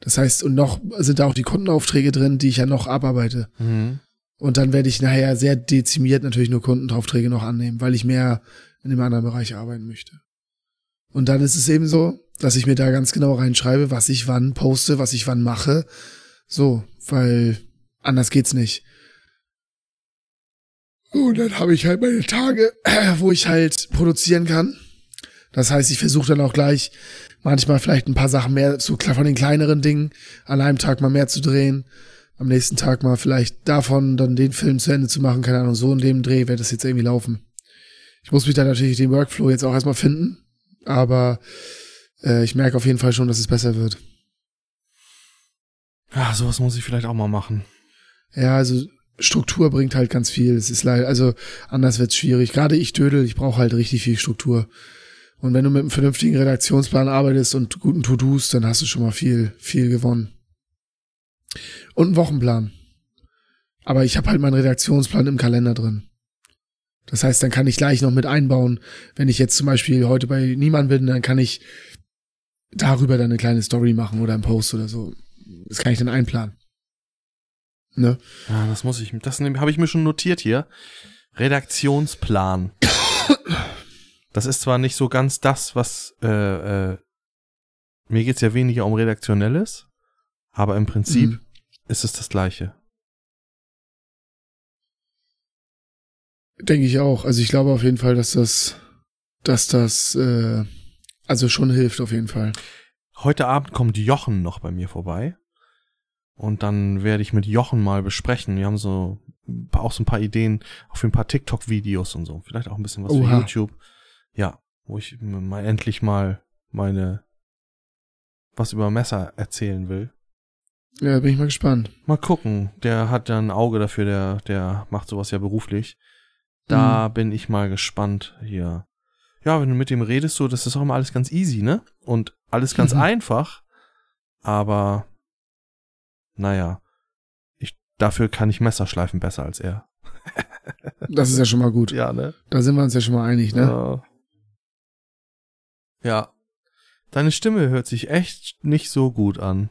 Das heißt, und noch sind da auch die Kundenaufträge drin, die ich ja noch abarbeite. Mhm. Und dann werde ich nachher sehr dezimiert natürlich nur Kundenaufträge noch annehmen, weil ich mehr in dem anderen Bereich arbeiten möchte. Und dann ist es eben so, dass ich mir da ganz genau reinschreibe, was ich wann poste, was ich wann mache. So, weil anders geht's nicht. Und dann habe ich halt meine Tage, wo ich halt produzieren kann. Das heißt, ich versuche dann auch gleich manchmal vielleicht ein paar Sachen mehr zu von den kleineren Dingen an einem Tag mal mehr zu drehen, am nächsten Tag mal vielleicht davon dann den Film zu Ende zu machen, keine Ahnung, so in dem Dreh wird das jetzt irgendwie laufen. Ich muss mich da natürlich den Workflow jetzt auch erstmal finden, aber äh, ich merke auf jeden Fall schon, dass es besser wird. Ja, sowas muss ich vielleicht auch mal machen. Ja, also Struktur bringt halt ganz viel. Es ist leider, also anders wird's schwierig. Gerade ich Dödel, ich brauche halt richtig viel Struktur. Und wenn du mit einem vernünftigen Redaktionsplan arbeitest und guten To-Dos, dann hast du schon mal viel, viel gewonnen. Und einen Wochenplan. Aber ich habe halt meinen Redaktionsplan im Kalender drin. Das heißt, dann kann ich gleich noch mit einbauen, wenn ich jetzt zum Beispiel heute bei niemand bin, dann kann ich darüber dann eine kleine Story machen oder einen Post oder so. Das kann ich dann einplanen. Ne? Ja, das muss ich, das habe ich mir schon notiert hier. Redaktionsplan. Das ist zwar nicht so ganz das, was äh, äh, mir geht's ja weniger um redaktionelles, aber im Prinzip mhm. ist es das gleiche. Denke ich auch. Also ich glaube auf jeden Fall, dass das, dass das äh, also schon hilft auf jeden Fall. Heute Abend kommt Jochen noch bei mir vorbei. Und dann werde ich mit Jochen mal besprechen. Wir haben so auch so ein paar Ideen auf ein paar TikTok-Videos und so. Vielleicht auch ein bisschen was Oha. für YouTube ja, wo ich mal endlich mal meine was über Messer erzählen will. Ja, bin ich mal gespannt. Mal gucken. Der hat ja ein Auge dafür, der, der macht sowas ja beruflich. Da Mhm. bin ich mal gespannt hier. Ja, wenn du mit dem redest, so, das ist auch immer alles ganz easy, ne? Und alles ganz Mhm. einfach. Aber, naja. Ich, dafür kann ich Messer schleifen besser als er. Das ist ja schon mal gut. Ja, ne? Da sind wir uns ja schon mal einig, ne? Ja. Ja. Deine Stimme hört sich echt nicht so gut an.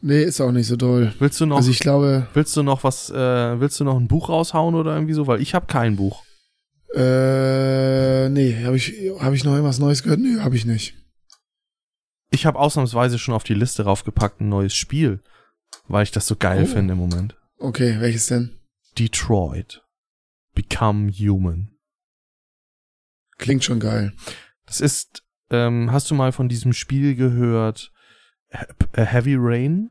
Nee, ist auch nicht so doll. Willst du noch, Also ich glaube, willst du noch was, äh, willst du noch ein Buch raushauen oder irgendwie so? Weil ich habe kein Buch. äh, nee, habe ich, hab ich noch irgendwas Neues gehört? Nee, habe ich nicht. Ich habe ausnahmsweise schon auf die Liste raufgepackt ein neues Spiel, weil ich das so geil Oh. finde im Moment. Okay, welches denn? Detroit. Become Human. Klingt schon geil. Das ist, ähm, hast du mal von diesem Spiel gehört? Äh, Heavy Rain?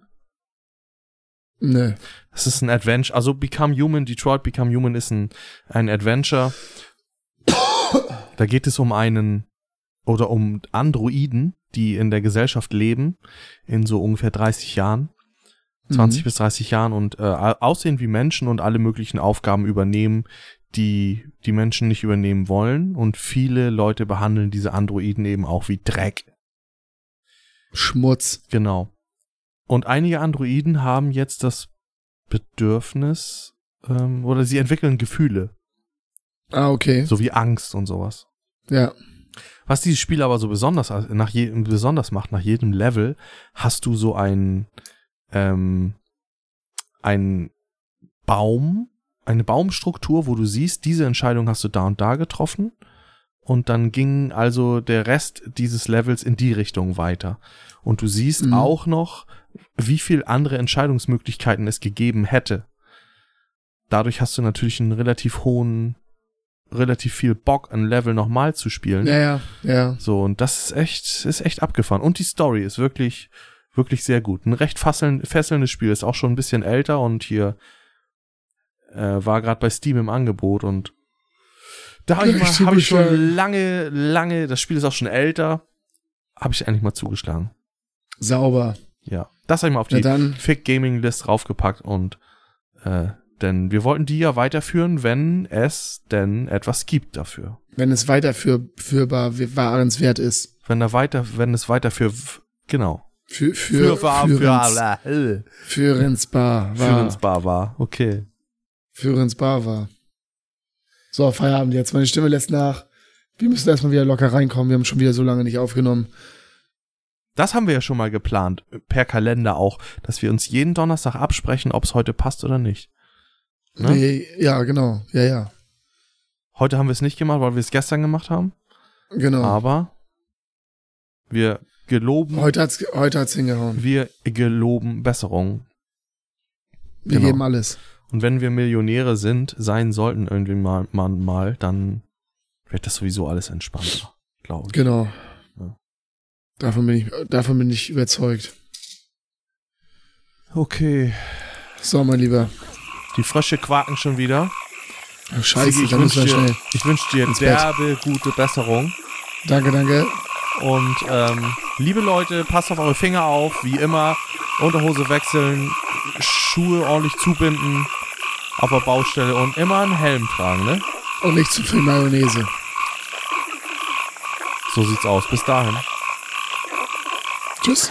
Nee. Das ist ein Adventure, also Become Human, Detroit Become Human ist ein, ein Adventure. Da geht es um einen oder um Androiden, die in der Gesellschaft leben, in so ungefähr 30 Jahren, 20 Mhm. bis 30 Jahren und äh, aussehen wie Menschen und alle möglichen Aufgaben übernehmen, die die Menschen nicht übernehmen wollen. Und viele Leute behandeln diese Androiden eben auch wie Dreck. Schmutz. Genau. Und einige Androiden haben jetzt das Bedürfnis, ähm, oder sie entwickeln Gefühle, Ah, okay. so wie Angst und sowas. Ja. Was dieses Spiel aber so besonders, nach je, besonders macht, nach jedem Level hast du so ein, ähm, ein Baum, eine Baumstruktur, wo du siehst, diese Entscheidung hast du da und da getroffen. Und dann ging also der Rest dieses Levels in die Richtung weiter. Und du siehst Mhm. auch noch, wie viel andere Entscheidungsmöglichkeiten es gegeben hätte. Dadurch hast du natürlich einen relativ hohen, relativ viel Bock, ein Level nochmal zu spielen. Ja, ja, ja. So, und das ist echt, ist echt abgefahren. Und die Story ist wirklich, wirklich sehr gut. Ein recht fesselndes Spiel, ist auch schon ein bisschen älter und hier äh, war gerade bei Steam im Angebot und da habe ich, mal- hab ich schon lange, lange, das Spiel ist auch schon älter, habe ich endlich mal zugeschlagen. Sauber. Ja, das habe ich mal auf die Fick Gaming List raufgepackt und äh, denn wir wollten die ja weiterführen, wenn es denn etwas gibt dafür. wenn es weiterführbar, wahrenswert ist. Wenn da weiter, wenn es weiter für genau. Für, für, führens, für, führensbar war. führensbar war. Okay. Führensbar war. So, Feierabend jetzt. Meine Stimme lässt nach. Wir müssen erstmal wieder locker reinkommen. Wir haben schon wieder so lange nicht aufgenommen. Das haben wir ja schon mal geplant, per Kalender auch, dass wir uns jeden Donnerstag absprechen, ob es heute passt oder nicht. Ne? Nee, ja, genau. Ja, ja. Heute haben wir es nicht gemacht, weil wir es gestern gemacht haben, Genau. aber wir geloben, Heute hat's, heute hat's hingehauen. wir geloben Besserung. Wir genau. geben alles. Und wenn wir Millionäre sind, sein sollten irgendwie mal, mal, mal dann wird das sowieso alles entspannter, glaube ich. Genau. Ja. Davon bin ich, davon bin ich überzeugt. Okay. So, mein Lieber. Die Frösche quaken schon wieder. Oh, scheiße, Sigi, ich wünsche dir, schnell. ich wünsch dir derbe gute Besserung. Danke, danke. Und ähm, liebe Leute, passt auf eure Finger auf, wie immer. Unterhose wechseln, Schuhe ordentlich zubinden auf der Baustelle und immer einen Helm tragen, ne? Und nicht zu viel Mayonnaise. So sieht's aus. Bis dahin. Tschüss.